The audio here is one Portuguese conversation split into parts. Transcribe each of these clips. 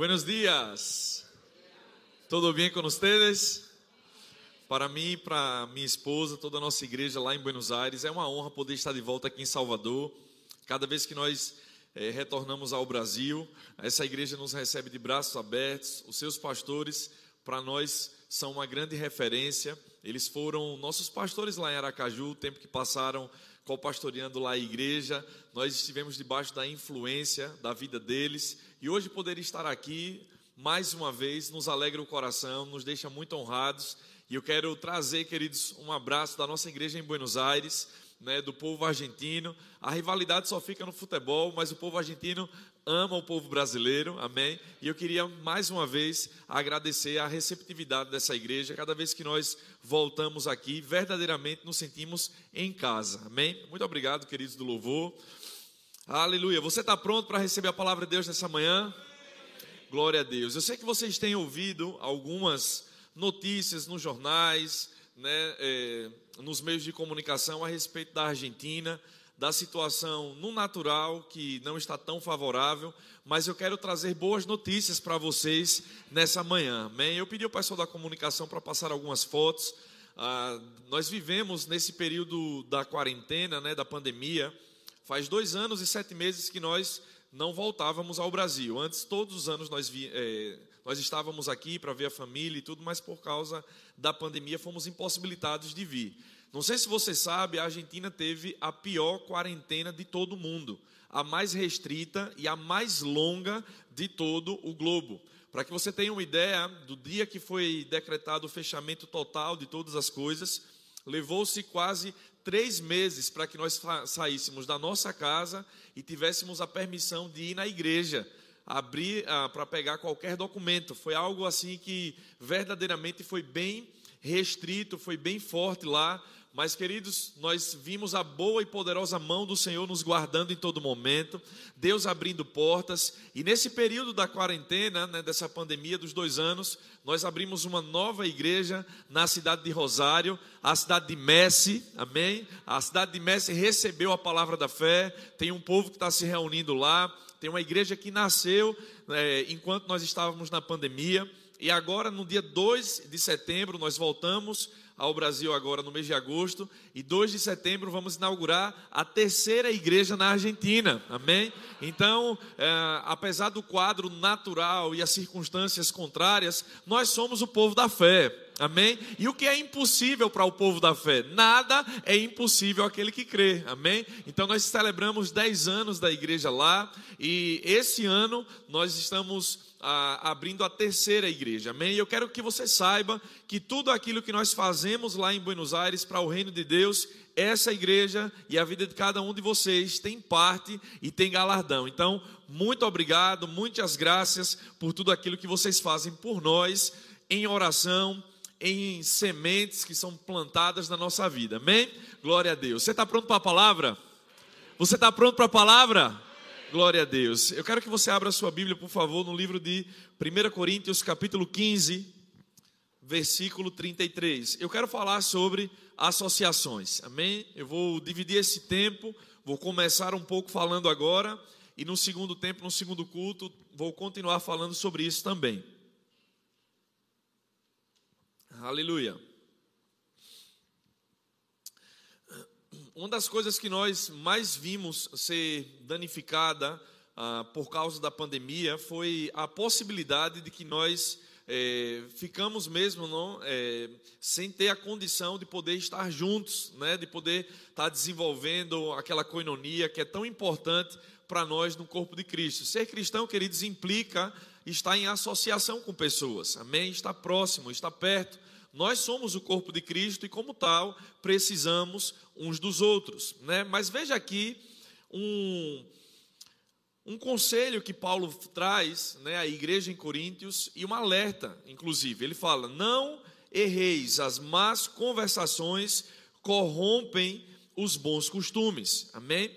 Buenos días. Tudo bem com vocês? Para mim, para minha esposa, toda a nossa igreja lá em Buenos Aires, é uma honra poder estar de volta aqui em Salvador. Cada vez que nós é, retornamos ao Brasil, essa igreja nos recebe de braços abertos. Os seus pastores, para nós, são uma grande referência. Eles foram nossos pastores lá em Aracaju, o tempo que passaram co-pastoreando lá a igreja. Nós estivemos debaixo da influência da vida deles e hoje poder estar aqui mais uma vez nos alegra o coração, nos deixa muito honrados. E eu quero trazer, queridos, um abraço da nossa igreja em Buenos Aires, né, do povo argentino. A rivalidade só fica no futebol, mas o povo argentino ama o povo brasileiro, amém? E eu queria mais uma vez agradecer a receptividade dessa igreja. Cada vez que nós voltamos aqui, verdadeiramente nos sentimos em casa, amém? Muito obrigado, queridos do louvor. Aleluia. Você está pronto para receber a palavra de Deus nessa manhã? Glória a Deus. Eu sei que vocês têm ouvido algumas notícias nos jornais, né, é, nos meios de comunicação a respeito da Argentina, da situação no natural que não está tão favorável, mas eu quero trazer boas notícias para vocês nessa manhã. Amém? Eu pedi ao pessoal da comunicação para passar algumas fotos. Ah, nós vivemos nesse período da quarentena, né, da pandemia Faz dois anos e sete meses que nós não voltávamos ao Brasil. Antes, todos os anos nós, vi, é, nós estávamos aqui para ver a família e tudo, mas por causa da pandemia fomos impossibilitados de vir. Não sei se você sabe, a Argentina teve a pior quarentena de todo o mundo, a mais restrita e a mais longa de todo o globo. Para que você tenha uma ideia, do dia que foi decretado o fechamento total de todas as coisas, levou-se quase três meses para que nós saíssemos da nossa casa e tivéssemos a permissão de ir na igreja, abrir ah, para pegar qualquer documento. Foi algo assim que verdadeiramente foi bem restrito, foi bem forte lá. Mas, queridos, nós vimos a boa e poderosa mão do Senhor nos guardando em todo momento, Deus abrindo portas, e nesse período da quarentena, né, dessa pandemia dos dois anos, nós abrimos uma nova igreja na cidade de Rosário, a cidade de Messi, amém? A cidade de Messi recebeu a palavra da fé, tem um povo que está se reunindo lá, tem uma igreja que nasceu é, enquanto nós estávamos na pandemia, e agora, no dia 2 de setembro, nós voltamos ao Brasil agora no mês de agosto e 2 de setembro vamos inaugurar a terceira igreja na Argentina, amém? Então, é, apesar do quadro natural e as circunstâncias contrárias, nós somos o povo da fé, amém? E o que é impossível para o povo da fé? Nada é impossível àquele que crê, amém? Então, nós celebramos 10 anos da igreja lá e esse ano nós estamos a, abrindo a terceira igreja, amém? E eu quero que você saiba que tudo aquilo que nós fazemos lá em Buenos Aires para o reino de Deus, essa igreja e a vida de cada um de vocês tem parte e tem galardão. Então, muito obrigado, muitas graças por tudo aquilo que vocês fazem por nós em oração, em sementes que são plantadas na nossa vida, amém? Glória a Deus. Você está pronto para a palavra? Você está pronto para a palavra? Glória a Deus. Eu quero que você abra a sua Bíblia, por favor, no livro de 1 Coríntios, capítulo 15, versículo 33. Eu quero falar sobre associações. Amém? Eu vou dividir esse tempo, vou começar um pouco falando agora e no segundo tempo, no segundo culto, vou continuar falando sobre isso também. Aleluia. uma das coisas que nós mais vimos ser danificada ah, por causa da pandemia foi a possibilidade de que nós é, ficamos mesmo não, é, sem ter a condição de poder estar juntos, né, de poder estar desenvolvendo aquela coinonia que é tão importante para nós no corpo de Cristo. Ser cristão, queridos, implica estar em associação com pessoas, amém? Estar próximo, estar perto nós somos o corpo de Cristo e, como tal, precisamos uns dos outros. Né? Mas veja aqui um, um conselho que Paulo traz né, à igreja em Coríntios e um alerta, inclusive. Ele fala: Não erreis, as más conversações corrompem os bons costumes. Amém?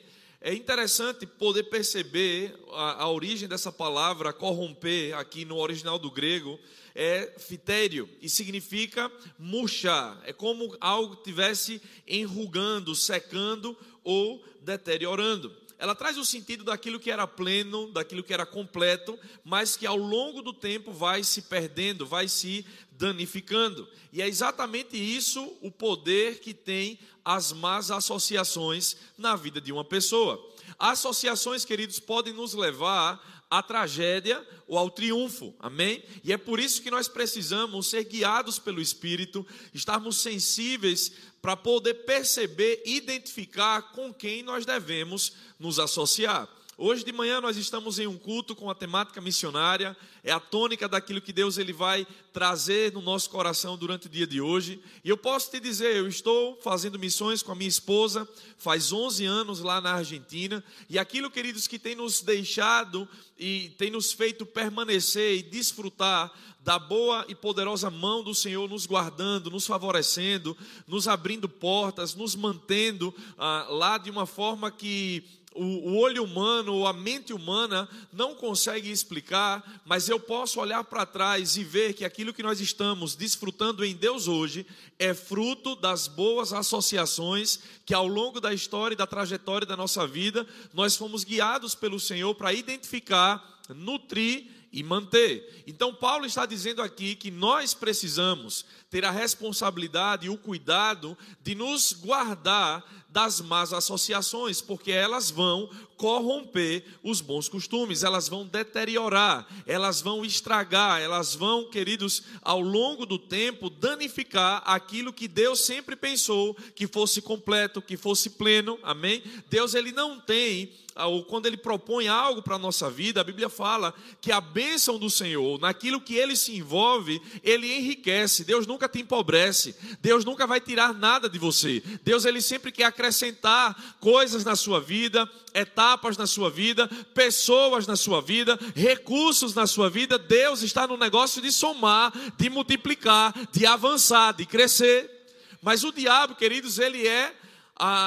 É interessante poder perceber a, a origem dessa palavra corromper aqui no original do grego é fitério e significa murchar. É como algo estivesse enrugando, secando ou deteriorando. ela traz o sentido daquilo que era pleno, daquilo que era completo, mas que ao longo do tempo vai se perdendo, vai se danificando. E é exatamente isso o poder que tem as más associações na vida de uma pessoa. Associações, queridos, podem nos levar à tragédia ou ao triunfo, amém? E é por isso que nós precisamos ser guiados pelo Espírito, estarmos sensíveis para poder perceber, identificar com quem nós devemos nos associar. Hoje de manhã nós estamos em um culto com a temática missionária, é a tônica daquilo que Deus ele vai trazer no nosso coração durante o dia de hoje. E eu posso te dizer, eu estou fazendo missões com a minha esposa faz 11 anos lá na Argentina, e aquilo, queridos, que tem nos deixado e tem nos feito permanecer e desfrutar da boa e poderosa mão do Senhor nos guardando, nos favorecendo, nos abrindo portas, nos mantendo ah, lá de uma forma que o, olho humano ou a mente humana não consegue explicar, mas eu posso olhar para trás e ver que aquilo que nós estamos desfrutando em Deus hoje é fruto das boas associações que ao longo da história e da trajetória da nossa vida nós fomos guiados pelo Senhor para identificar, nutrir e manter. Então, Paulo está dizendo aqui que nós precisamos ter a responsabilidade e o cuidado de nos guardar das más associações, porque elas vão corromper os bons costumes, elas vão deteriorar, elas vão estragar, elas vão, queridos, ao longo do tempo, danificar aquilo que Deus sempre pensou que fosse completo, que fosse pleno, amém? Deus, ele não tem ou quando ele propõe algo para a nossa vida, a Bíblia fala que a bênção do Senhor, naquilo que ele se envolve, ele enriquece. Deus nunca te empobrece. Deus nunca vai tirar nada de você. Deus ele sempre quer acrescentar coisas na sua vida, etapas na sua vida, pessoas na sua vida, recursos na sua vida. Deus está no negócio de somar, de multiplicar, de avançar, de crescer. Mas o diabo, queridos, ele é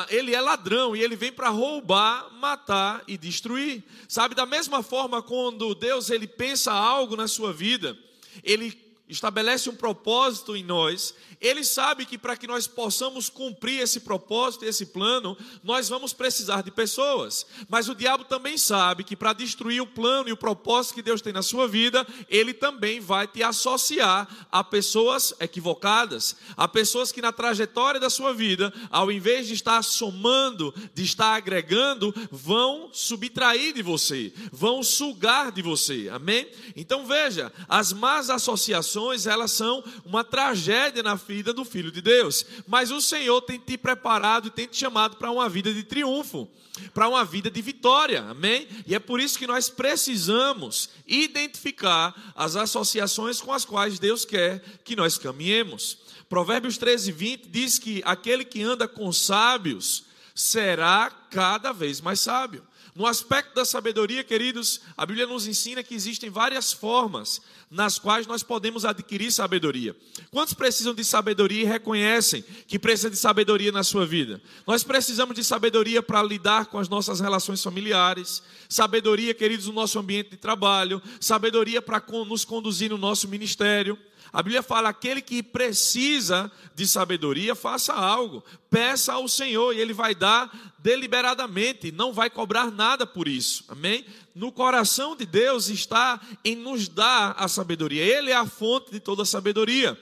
ele é ladrão e ele vem para roubar, matar e destruir. Sabe, da mesma forma, quando Deus ele pensa algo na sua vida, ele estabelece um propósito em nós, ele sabe que para que nós possamos cumprir esse propósito e esse plano, nós vamos precisar de pessoas. Mas o diabo também sabe que para destruir o plano e o propósito que Deus tem na sua vida, ele também vai te associar a pessoas equivocadas, a pessoas que na trajetória da sua vida, ao invés de estar somando, de estar agregando, vão subtrair de você, vão sugar de você. Amém? Então veja, as más associações, elas são uma tragédia na vida do Filho de Deus. Mas o Senhor tem te preparado e tem te chamado para uma vida de triunfo, para uma vida de vitória, amém? E é por isso que nós precisamos identificar as associações com as quais Deus quer que nós caminhemos. Provérbios 13, 20 diz que aquele que anda com sábios será cada vez mais sábio. No aspecto da sabedoria, queridos, a Bíblia nos ensina que existem várias formas nas quais nós podemos adquirir sabedoria. Quantos precisam de sabedoria e reconhecem que precisam de sabedoria na sua vida? Nós precisamos de sabedoria para lidar com as nossas relações familiares, sabedoria, queridos, no nosso ambiente de trabalho, sabedoria para nos conduzir no nosso ministério. A Bíblia fala: aquele que precisa de sabedoria, faça algo, peça ao Senhor e Ele vai dar deliberadamente, não vai cobrar nada por isso, amém? No coração de Deus está em nos dar a sabedoria, Ele é a fonte de toda a sabedoria.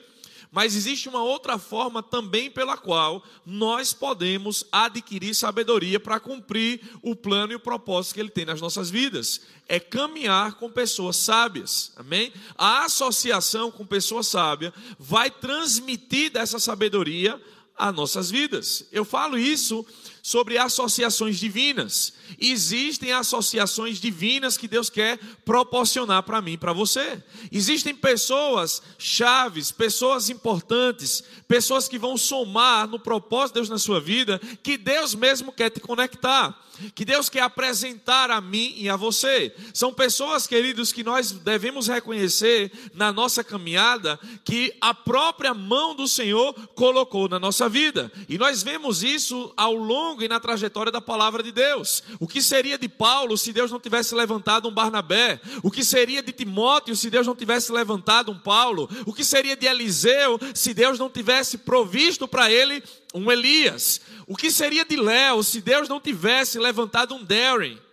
Mas existe uma outra forma também pela qual nós podemos adquirir sabedoria para cumprir o plano e o propósito que Ele tem nas nossas vidas. É caminhar com pessoas sábias, amém? A associação com pessoas sábias vai transmitir dessa sabedoria a nossas vidas. Eu falo isso sobre associações divinas. Existem associações divinas que Deus quer proporcionar para mim, para você. Existem pessoas chaves, pessoas importantes, pessoas que vão somar no propósito de Deus na sua vida, que Deus mesmo quer te conectar, que Deus quer apresentar a mim e a você. São pessoas, queridos, que nós devemos reconhecer na nossa caminhada que a própria mão do Senhor colocou na nossa vida. E nós vemos isso ao longo longo e na trajetória da palavra de Deus. O que seria de Paulo se Deus não tivesse levantado um Barnabé? O que seria de Timóteo se Deus não tivesse levantado um Paulo? O que seria de Eliseu se Deus não tivesse provisto para ele um Elias? O que seria de Léo se Deus não tivesse levantado um Darren?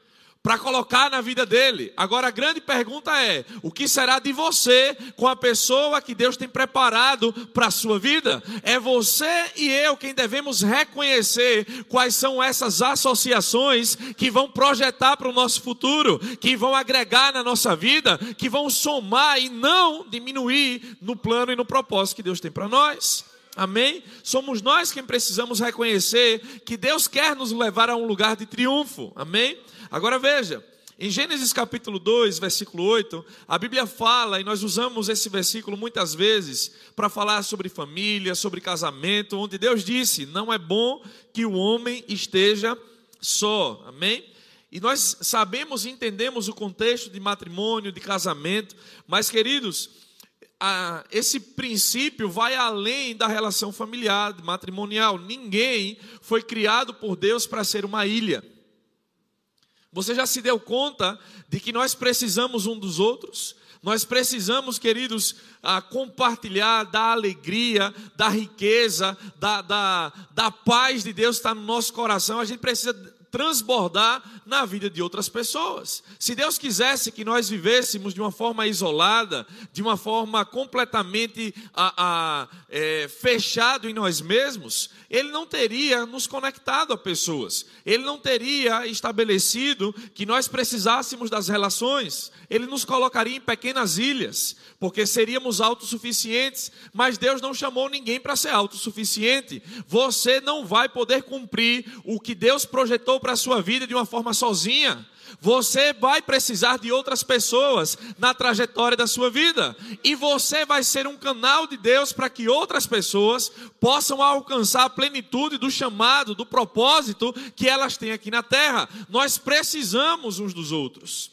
Para colocar na vida dele. Agora a grande pergunta é: o que será de você com a pessoa que Deus tem preparado para a sua vida? É você e eu quem devemos reconhecer quais são essas associações que vão projetar para o nosso futuro, que vão agregar na nossa vida, que vão somar e não diminuir no plano e no propósito que Deus tem para nós. Amém? Somos nós quem precisamos reconhecer que Deus quer nos levar a um lugar de triunfo. Amém? Agora veja, em Gênesis capítulo 2, versículo 8, a Bíblia fala, e nós usamos esse versículo muitas vezes para falar sobre família, sobre casamento, onde Deus disse: Não é bom que o homem esteja só. Amém? E nós sabemos e entendemos o contexto de matrimônio, de casamento, mas queridos, esse princípio vai além da relação familiar, matrimonial. Ninguém foi criado por Deus para ser uma ilha. Você já se deu conta de que nós precisamos um dos outros? Nós precisamos, queridos, compartilhar da alegria, da riqueza, da, da, da paz de Deus está no nosso coração. A gente precisa transbordar na vida de outras pessoas. Se Deus quisesse que nós vivêssemos de uma forma isolada, de uma forma completamente a, a, é, fechado em nós mesmos, Ele não teria nos conectado a pessoas, Ele não teria estabelecido que nós precisássemos das relações, Ele nos colocaria em pequenas ilhas, porque seríamos autossuficientes, mas Deus não chamou ninguém para ser autossuficiente. Você não vai poder cumprir o que Deus projetou para a sua vida de uma forma sozinha. Você vai precisar de outras pessoas na trajetória da sua vida. E você vai ser um canal de Deus para que outras pessoas possam alcançar a plenitude do chamado, do propósito que elas têm aqui na terra. Nós precisamos uns dos outros.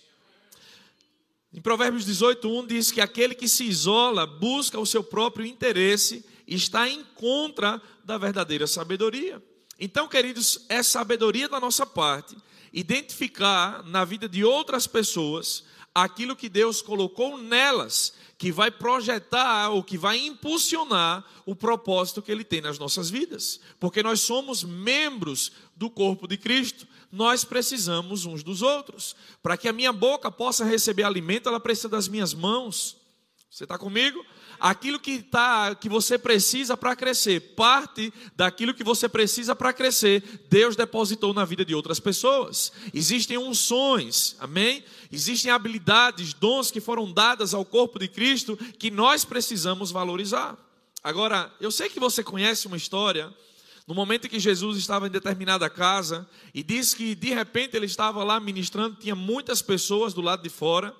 Em Provérbios 18:1 diz que aquele que se isola busca o seu próprio interesse e está em contra da verdadeira sabedoria. Então, queridos, é sabedoria da nossa parte identificar na vida de outras pessoas aquilo que Deus colocou nelas, que vai projetar ou que vai impulsionar o propósito que Ele tem nas nossas vidas, porque nós somos membros do corpo de Cristo, nós precisamos uns dos outros. Para que a minha boca possa receber alimento, ela precisa das minhas mãos. Você está comigo? Aquilo que, tá, que você precisa para crescer, parte daquilo que você precisa para crescer, Deus depositou na vida de outras pessoas. Existem unções, amém? Existem habilidades, dons que foram dadas ao corpo de Cristo que nós precisamos valorizar. Agora, eu sei que você conhece uma história. No momento em que Jesus estava em determinada casa e disse que de repente ele estava lá ministrando, tinha muitas pessoas do lado de fora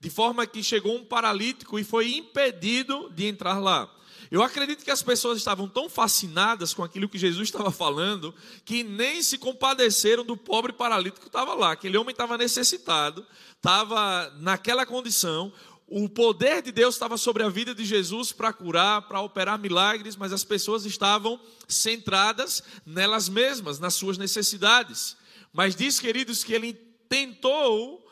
de forma que chegou um paralítico e foi impedido de entrar lá. Eu acredito que as pessoas estavam tão fascinadas com aquilo que Jesus estava falando que nem se compadeceram do pobre paralítico que estava lá. Aquele homem estava necessitado, estava naquela condição. O poder de Deus estava sobre a vida de Jesus para curar, para operar milagres, mas as pessoas estavam centradas nelas mesmas, nas suas necessidades. Mas diz, queridos, que ele tentou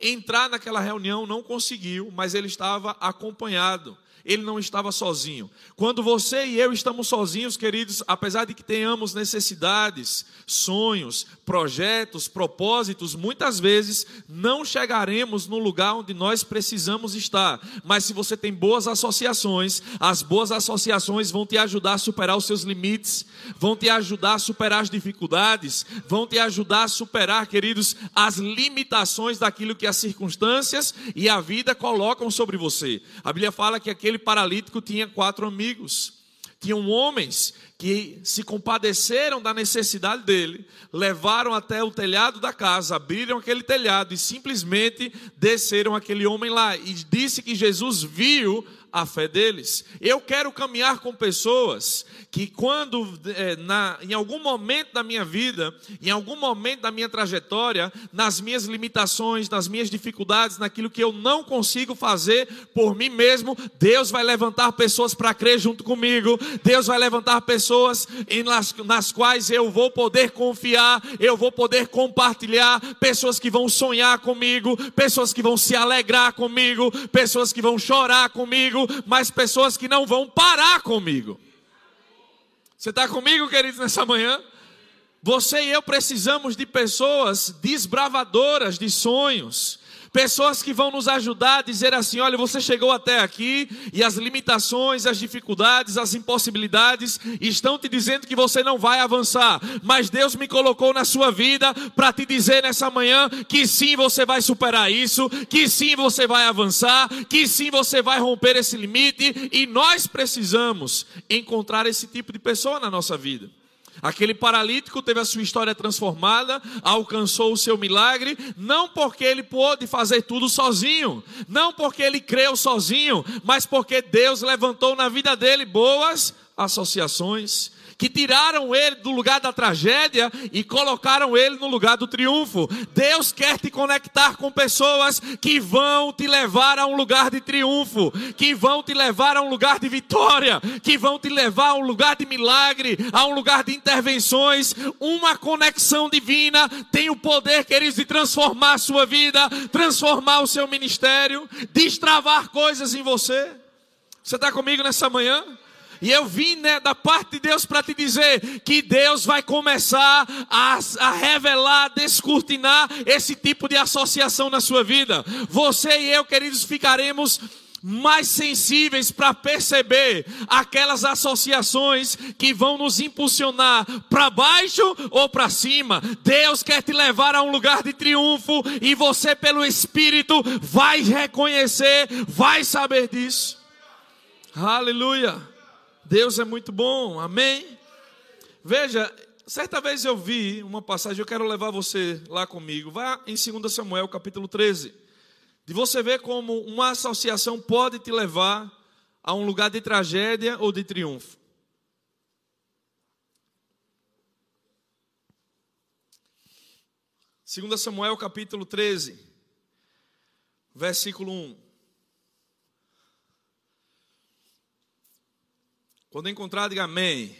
entrar naquela reunião, não conseguiu, mas ele estava acompanhado ele não estava sozinho. Quando você e eu estamos sozinhos, queridos, apesar de que tenhamos necessidades, sonhos, projetos, propósitos, muitas vezes não chegaremos no lugar onde nós precisamos estar. Mas se você tem boas associações, as boas associações vão te ajudar a superar os seus limites, vão te ajudar a superar as dificuldades, vão te ajudar a superar, queridos, as limitações daquilo que as circunstâncias e a vida colocam sobre você. A Bíblia fala que aquele aquele paralítico tinha quatro amigos. Tinham homens que se compadeceram da necessidade dele, levaram até o telhado da casa, abriram aquele telhado e simplesmente desceram aquele homem lá. E disse que Jesus viu a fé deles. Eu quero caminhar com pessoas que, quando, é, na, em algum momento da minha vida, em algum momento da minha trajetória, nas minhas limitações, nas minhas dificuldades, naquilo que eu não consigo fazer por mim mesmo, Deus vai levantar pessoas para crer junto comigo, Deus vai levantar pessoas em nas, nas quais eu vou poder confiar, eu vou poder compartilhar, pessoas que vão sonhar comigo, pessoas que vão se alegrar comigo, pessoas que vão chorar comigo, mas pessoas que não vão parar comigo. Você está comigo, queridos, nessa manhã? Você e eu precisamos de pessoas desbravadoras de sonhos, pessoas que vão nos ajudar a dizer assim: olha, você chegou até aqui e as limitações, as dificuldades, as impossibilidades estão te dizendo que você não vai avançar, mas Deus me colocou na sua vida para te dizer nessa manhã que sim, você vai superar isso, que sim, você vai avançar, que sim, você vai romper esse limite e nós precisamos encontrar esse tipo de pessoa na nossa vida. Aquele paralítico teve a sua história transformada, alcançou o seu milagre, não porque ele pôde fazer tudo sozinho, não porque ele creu sozinho, mas porque Deus levantou na vida dele boas associações, que tiraram ele do lugar da tragédia e colocaram ele no lugar do triunfo. Deus quer te conectar com pessoas que vão te levar a um lugar de triunfo, que vão te levar a um lugar de vitória, que vão te levar a um lugar de milagre, a um lugar de intervenções. Uma conexão divina tem o poder, queridos, de transformar a sua vida, transformar o seu ministério, destravar coisas em você. Você está comigo nessa manhã? E eu vim né, da parte de Deus para te dizer que Deus vai começar a, a revelar, a descortinar esse tipo de associação na sua vida. Você e eu, queridos, ficaremos mais sensíveis para perceber aquelas associações que vão nos impulsionar para baixo ou para cima. Deus quer te levar a um lugar de triunfo e você, pelo Espírito, vai reconhecer, vai saber disso. Aleluia. Deus é muito bom, amém? Veja, certa vez eu vi uma passagem, eu quero levar você lá comigo. Vá em 2 Samuel, capítulo 13. De você ver como uma associação pode te levar a um lugar de tragédia ou de triunfo. Segunda Samuel capítulo 13, versículo 1. Quando encontrar, diga amém.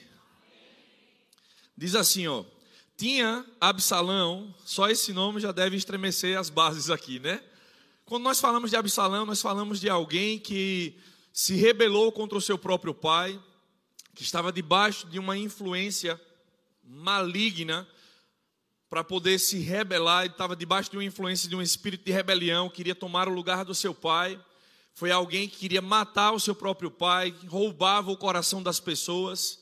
Diz assim, ó. Tinha Absalão, só esse nome já deve estremecer as bases aqui, né? Quando nós falamos de Absalão, nós falamos de alguém que se rebelou contra o seu próprio pai, que estava debaixo de uma influência maligna para poder se rebelar, ele estava debaixo de uma influência de um espírito de rebelião, queria tomar o lugar do seu pai foi alguém que queria matar o seu próprio pai, roubava o coração das pessoas,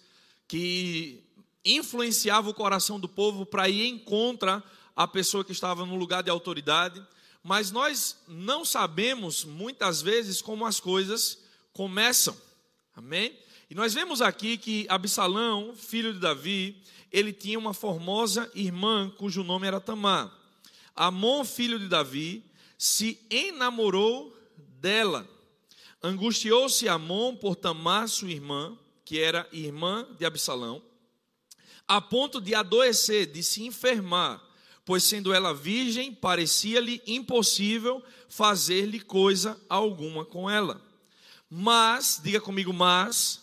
que influenciava o coração do povo para ir em contra a pessoa que estava no lugar de autoridade. Mas nós não sabemos muitas vezes como as coisas começam. Amém? E nós vemos aqui que Absalão, filho de Davi, ele tinha uma formosa irmã cujo nome era Tamar. Amon, filho de Davi, se enamorou dela. Angustiou-se Amon por Tamar, sua irmã, que era irmã de Absalão, a ponto de adoecer, de se enfermar, pois sendo ela virgem, parecia-lhe impossível fazer-lhe coisa alguma com ela. Mas, diga comigo, mas,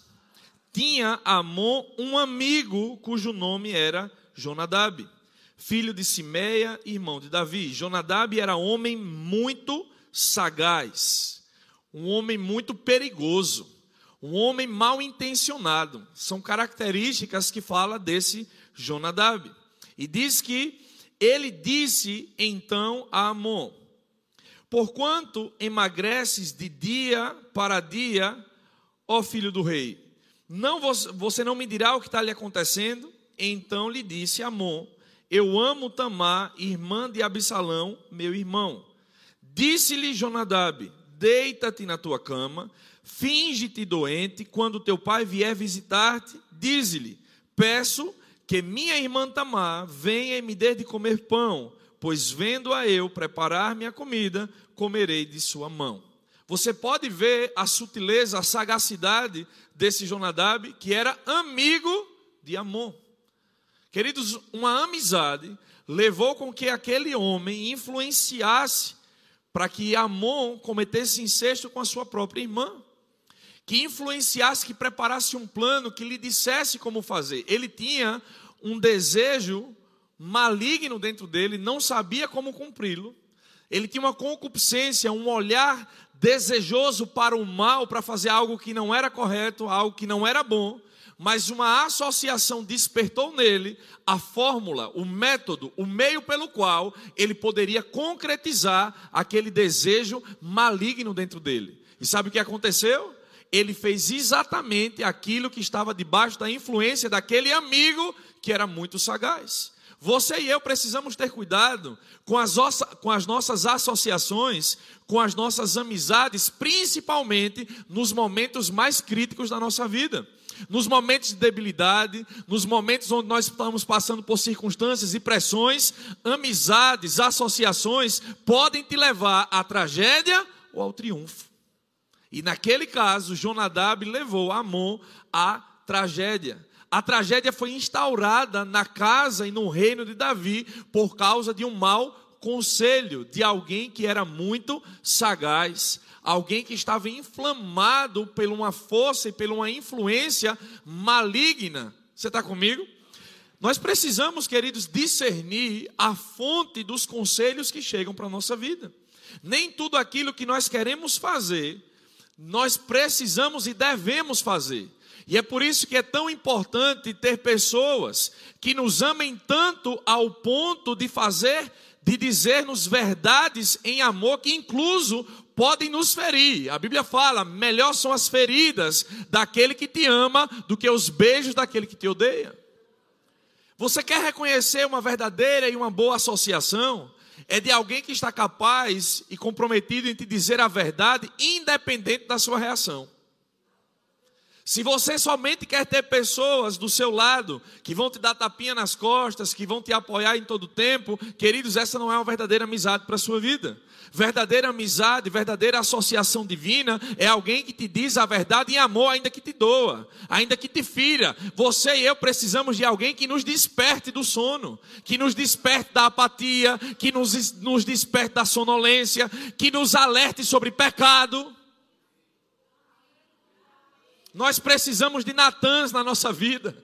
tinha Amon um amigo cujo nome era Jonadab, filho de Simeia, irmão de Davi. Jonadab era homem muito sagaz, um homem muito perigoso, um homem mal intencionado. São características que fala desse Jonadab. E diz que ele disse então a Amon: Porquanto emagreces de dia para dia, ó filho do rei, não você não me dirá o que está lhe acontecendo? Então lhe disse Amon: Eu amo Tamar, irmã de Absalão, meu irmão. Disse-lhe Jonadab: Deita-te na tua cama, finge-te doente, quando teu pai vier visitar-te, dize-lhe: Peço que minha irmã Tamar venha e me dê de comer pão, pois vendo-a eu preparar minha comida, comerei de sua mão. Você pode ver a sutileza, a sagacidade desse Jonadab, que era amigo de Amon. Queridos, uma amizade levou com que aquele homem influenciasse para que Amon cometesse incesto com a sua própria irmã. que influenciasse, que preparasse um plano, que lhe dissesse como fazer. Ele tinha um desejo maligno dentro dele, não sabia como cumpri-lo. Ele tinha uma concupiscência, um olhar desejoso para o mal, para fazer algo que não era correto, algo que não era bom, mas uma associação despertou nele a fórmula, o método, o meio pelo qual ele poderia concretizar aquele desejo maligno dentro dele. E sabe o que aconteceu? Ele fez exatamente aquilo que estava debaixo da influência daquele amigo que era muito sagaz. Você e eu precisamos ter cuidado com as, com as, nossas associações, com as nossas amizades, principalmente nos momentos mais críticos da nossa vida. Nos momentos de debilidade, nos momentos onde nós estamos passando por circunstâncias e pressões, amizades, associações podem te levar à tragédia ou ao triunfo. E naquele caso, Jonadab levou Amon à tragédia. A tragédia foi instaurada na casa e no reino de Davi por causa de um mau conselho de alguém que era muito sagaz, alguém que estava inflamado por uma força e por uma influência maligna. Você está comigo? Nós precisamos, queridos, discernir a fonte dos conselhos que chegam para a nossa vida. Nem tudo aquilo que nós queremos fazer, nós precisamos e devemos fazer. E é por isso que é tão importante ter pessoas que nos amem tanto ao ponto de fazer, de dizer-nos verdades em amor que incluso podem nos ferir. A Bíblia fala: melhor são as feridas daquele que te ama do que os beijos daquele que te odeia. Você quer reconhecer uma verdadeira e uma boa associação? É de alguém que está capaz e comprometido em te dizer a verdade, independente da sua reação. Se você somente quer ter pessoas do seu lado que vão te dar tapinha nas costas, que vão te apoiar em todo tempo, queridos, essa não é uma verdadeira amizade para a sua vida. Verdadeira amizade, verdadeira associação divina é alguém que te diz a verdade em amor, ainda que te doa, ainda que te fira. Você e eu precisamos de alguém que nos desperte do sono, que nos desperte da apatia, que nos, nos desperte da sonolência, que nos alerte sobre pecado. Nós precisamos de Natãs na nossa vida.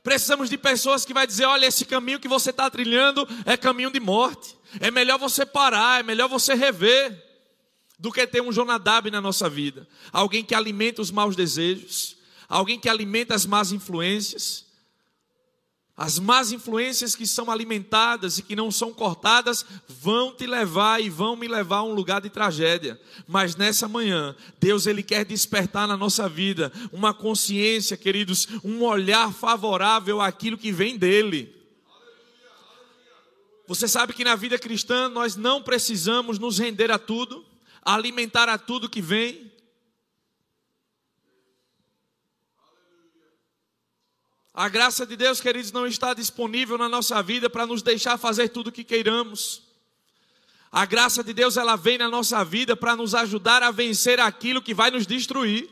Precisamos de pessoas que vai dizer, olha, esse caminho que você está trilhando é caminho de morte. É melhor você parar, é melhor você rever, do que ter um Jonadab na nossa vida. Alguém que alimenta os maus desejos, alguém que alimenta as más influências, as más influências que são alimentadas e que não são cortadas vão te levar e vão me levar a um lugar de tragédia. Mas nessa manhã, Deus ele quer despertar na nossa vida uma consciência, queridos, um olhar favorável àquilo que vem dele. Você sabe que na vida cristã nós não precisamos nos render a tudo, alimentar a tudo que vem, A graça de Deus, queridos, não está disponível na nossa vida para nos deixar fazer tudo o que queiramos. A graça de Deus, ela vem na nossa vida para nos ajudar a vencer aquilo que vai nos destruir.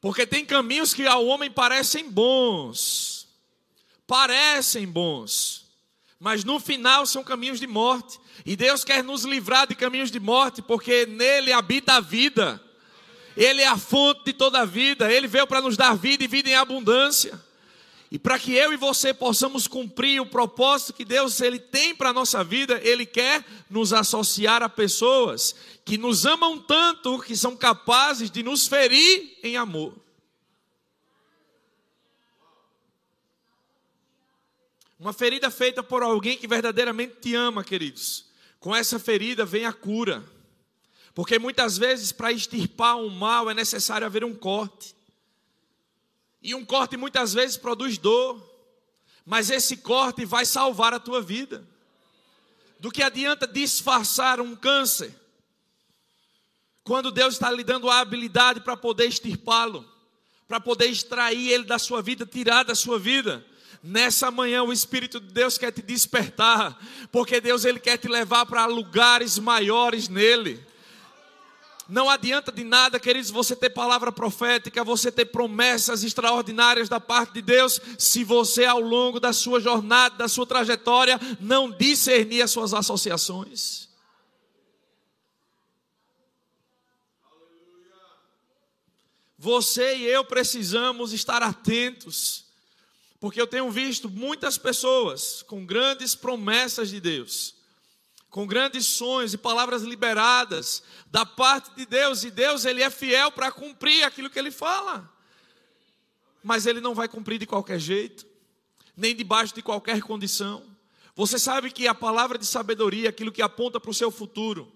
Porque tem caminhos que ao homem parecem bons, parecem bons, mas no final são caminhos de morte. E Deus quer nos livrar de caminhos de morte, porque nele habita a vida. Ele é a fonte de toda a vida. Ele veio para nos dar vida e vida em abundância. E para que eu e você possamos cumprir o propósito que Deus ele tem para a nossa vida, Ele quer nos associar a pessoas que nos amam tanto que são capazes de nos ferir em amor. Uma ferida feita por alguém que verdadeiramente te ama, queridos. Com essa ferida vem a cura. Porque muitas vezes, para extirpar um mal, é necessário haver um corte. E um corte muitas vezes produz dor, mas esse corte vai salvar a tua vida. Do que adianta disfarçar um câncer, quando Deus está lhe dando a habilidade para poder extirpá-lo, para poder extrair ele da sua vida, tirar da sua vida. Nessa manhã o Espírito de Deus quer te despertar, porque Deus ele quer te levar para lugares maiores nele. Não adianta de nada, queridos, você ter palavra profética, você ter promessas extraordinárias da parte de Deus, se você ao longo da sua jornada, da sua trajetória, não discernir as suas associações. você e eu precisamos estar atentos, porque eu tenho visto muitas pessoas com grandes promessas de Deus, com grandes sonhos e palavras liberadas da parte de Deus, e Deus ele é fiel para cumprir aquilo que ele fala. Mas ele não vai cumprir de qualquer jeito, nem debaixo de qualquer condição. Você sabe que a palavra de sabedoria, aquilo que aponta para o seu futuro,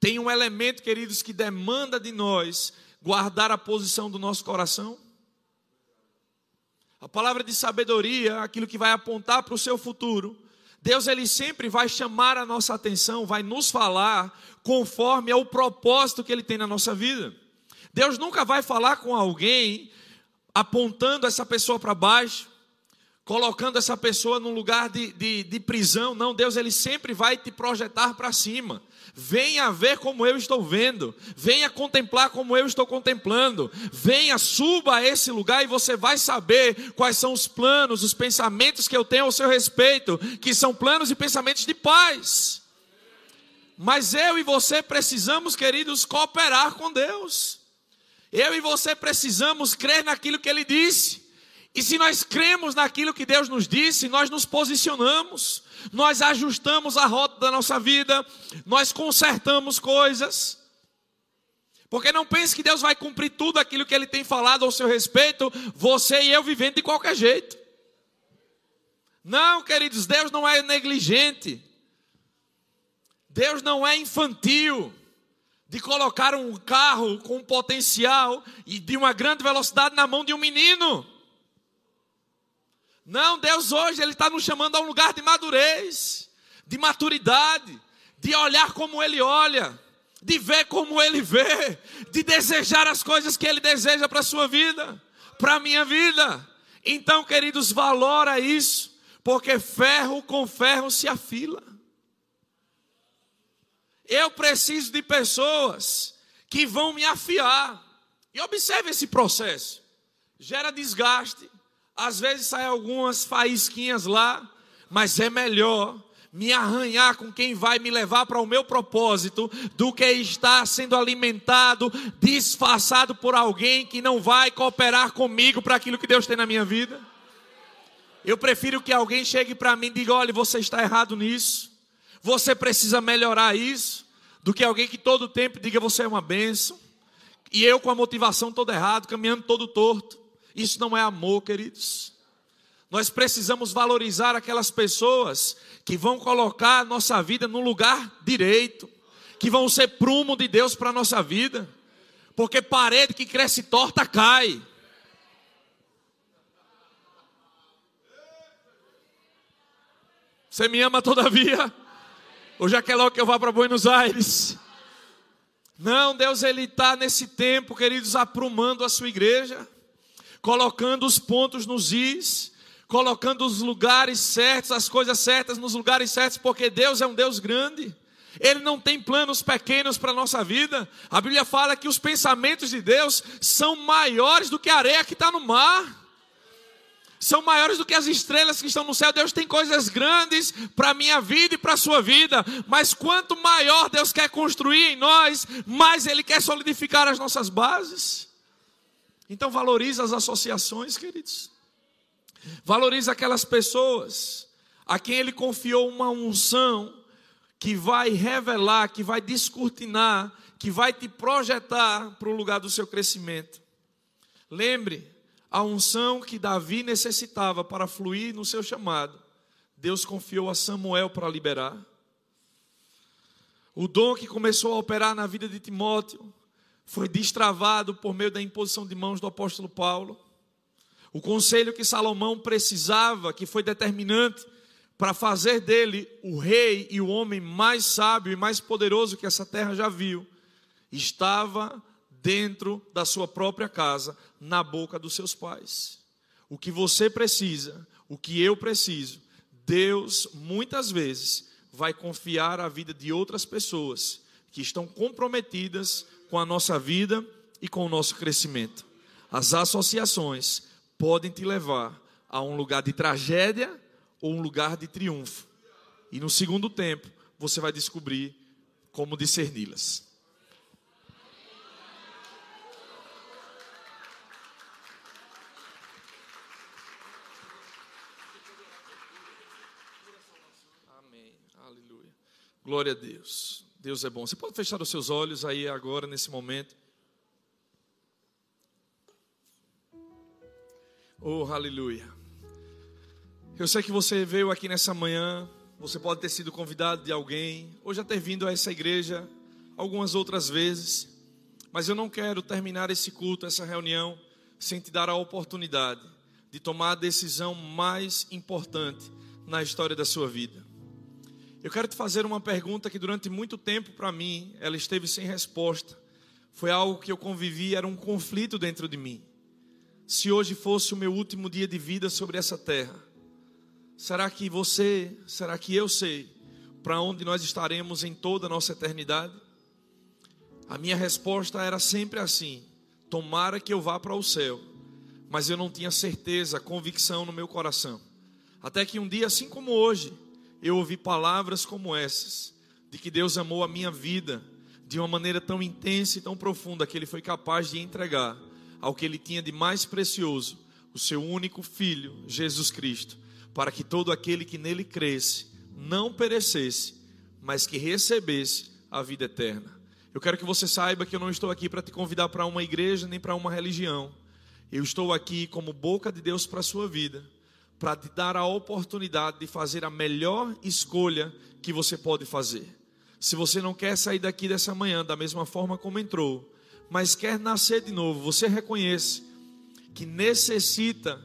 tem um elemento, queridos, que demanda de nós guardar a posição do nosso coração? A palavra de sabedoria, aquilo que vai apontar para o seu futuro. Deus ele sempre vai chamar a nossa atenção, vai nos falar conforme é o propósito que ele tem na nossa vida. Deus nunca vai falar com alguém apontando essa pessoa para baixo, colocando essa pessoa num lugar de, de, de prisão. Não, Deus ele sempre vai te projetar para cima. Venha ver como eu estou vendo, venha contemplar como eu estou contemplando, venha, suba a esse lugar e você vai saber quais são os planos, os pensamentos que eu tenho ao seu respeito, que são planos e pensamentos de paz. Mas eu e você precisamos, queridos, cooperar com Deus. Eu e você precisamos crer naquilo que Ele disse. E se nós cremos naquilo que Deus nos disse, nós nos posicionamos, nós ajustamos a rota da nossa vida, nós consertamos coisas. Porque não pense que Deus vai cumprir tudo aquilo que Ele tem falado ao seu respeito, você e eu vivendo de qualquer jeito. Não, queridos, Deus não é negligente. Deus não é infantil de colocar um carro com potencial e de uma grande velocidade na mão de um menino. Não, Deus hoje Ele está nos chamando a um lugar de madurez, de maturidade, de olhar como Ele olha, de ver como Ele vê, de desejar as coisas que Ele deseja para a sua vida, para a minha vida. Então, queridos, valora isso, porque ferro com ferro se afila. Eu preciso de pessoas que vão me afiar. E observe esse processo. Gera desgaste, às vezes saem algumas faísquinhas lá, mas é melhor me arranhar com quem vai me levar para o meu propósito do que estar sendo alimentado, disfarçado por alguém que não vai cooperar comigo para aquilo que Deus tem na minha vida. Eu prefiro que alguém chegue para mim e diga: olha, você está errado nisso, você precisa melhorar isso, do que alguém que todo tempo diga: você é uma benção, e eu com a motivação toda errada, caminhando todo torto. Isso não é amor, queridos. Nós precisamos valorizar aquelas pessoas que vão colocar a nossa vida no lugar direito, que vão ser prumo de Deus para a nossa vida, porque parede que cresce torta cai. Você me ama todavia? Ou já quer logo que eu vá para Buenos Aires? Não, Deus ele está nesse tempo, queridos, aprumando a sua igreja colocando os pontos nos is, colocando os lugares certos, as coisas certas nos lugares certos, porque Deus é um Deus grande. Ele não tem planos pequenos para a nossa vida. A Bíblia fala que os pensamentos de Deus são maiores do que a areia que está no mar. São maiores do que as estrelas que estão no céu. Deus tem coisas grandes para a minha vida e para a sua vida. Mas quanto maior Deus quer construir em nós, mais Ele quer solidificar as nossas bases. Então valorize as associações, queridos. Valorize aquelas pessoas a quem ele confiou uma unção que vai revelar, que vai descortinar, que vai te projetar para o lugar do seu crescimento. Lembre, a unção que Davi necessitava para fluir no seu chamado, Deus confiou a Samuel para liberar. O dom que começou a operar na vida de Timóteo, foi destravado por meio da imposição de mãos do apóstolo Paulo. O conselho que Salomão precisava, que foi determinante para fazer dele o rei e o homem mais sábio e mais poderoso que essa terra já viu, estava dentro da sua própria casa, na boca dos seus pais. O que você precisa, o que eu preciso, Deus muitas vezes vai confiar a vida de outras pessoas que estão comprometidas com a nossa vida e com o nosso crescimento. As associações podem te levar a um lugar de tragédia ou um lugar de triunfo. E no segundo tempo, você vai descobrir como discerni-las. Amém. Aleluia. Glória a Deus. Deus é bom. Você pode fechar os seus olhos aí agora, nesse momento. Oh, aleluia. Eu sei que você veio aqui nessa manhã, você pode ter sido convidado de alguém, ou já ter vindo a essa igreja algumas outras vezes, mas eu não quero terminar esse culto, essa reunião, sem te dar a oportunidade de tomar a decisão mais importante na história da sua vida. Eu quero te fazer uma pergunta que durante muito tempo para mim ela esteve sem resposta. Foi algo que eu convivi, era um conflito dentro de mim. Se hoje fosse o meu último dia de vida sobre essa terra, Será que você, será que eu sei para onde nós estaremos em toda a nossa eternidade? A minha resposta era sempre assim: tomara que eu vá para o céu, mas eu não tinha certeza, convicção no meu coração. Até que um dia, assim como hoje, eu ouvi palavras como essas, de que Deus amou a minha vida de uma maneira tão intensa e tão profunda que Ele foi capaz de entregar ao que Ele tinha de mais precioso, o seu único filho, Jesus Cristo para que todo aquele que nele cresce não perecesse, mas que recebesse a vida eterna. Eu quero que você saiba que eu não estou aqui para te convidar para uma igreja nem para uma religião. Eu estou aqui como boca de Deus para a sua vida, para te dar a oportunidade de fazer a melhor escolha que você pode fazer. Se você não quer sair daqui dessa manhã da mesma forma como entrou, mas quer nascer de novo, você reconhece que necessita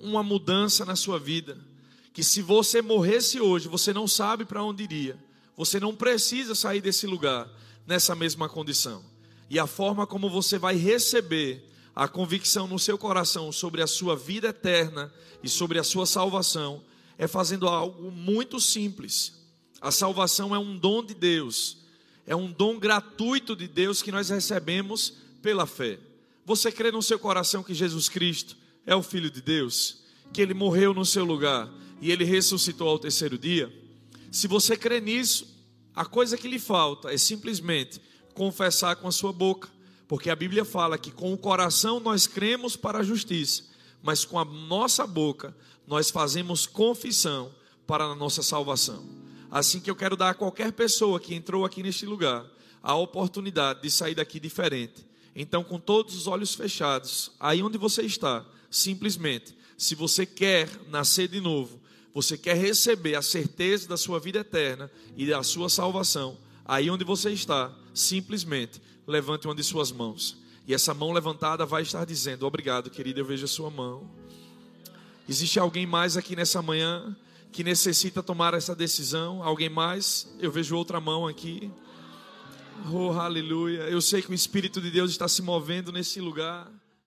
uma mudança na sua vida que se você morresse hoje, você não sabe para onde iria. Você não precisa sair desse lugar nessa mesma condição. E a forma como você vai receber a convicção no seu coração sobre a sua vida eterna e sobre a sua salvação é fazendo algo muito simples. A salvação é um dom de Deus, é um dom gratuito de Deus que nós recebemos pela fé. Você crê no seu coração que Jesus Cristo é o Filho de Deus, que ele morreu no seu lugar e ele ressuscitou ao terceiro dia, se você crê nisso, a coisa que lhe falta é simplesmente confessar com a sua boca, porque a Bíblia fala que com o coração nós cremos para a justiça, mas com a nossa boca nós fazemos confissão para a nossa salvação. Assim que eu quero dar a qualquer pessoa que entrou aqui neste lugar a oportunidade de sair daqui diferente. Então, com todos os olhos fechados, aí onde você está, simplesmente, se você quer nascer de novo, você quer receber a certeza da sua vida eterna e da sua salvação, aí onde você está, simplesmente levante uma de suas mãos. E essa mão levantada vai estar dizendo: Obrigado, querido, eu vejo a sua mão. Existe alguém mais aqui nessa manhã que necessita tomar essa decisão? Alguém mais? Eu vejo outra mão aqui. Oh, aleluia. Eu sei que o Espírito de Deus está se movendo nesse lugar.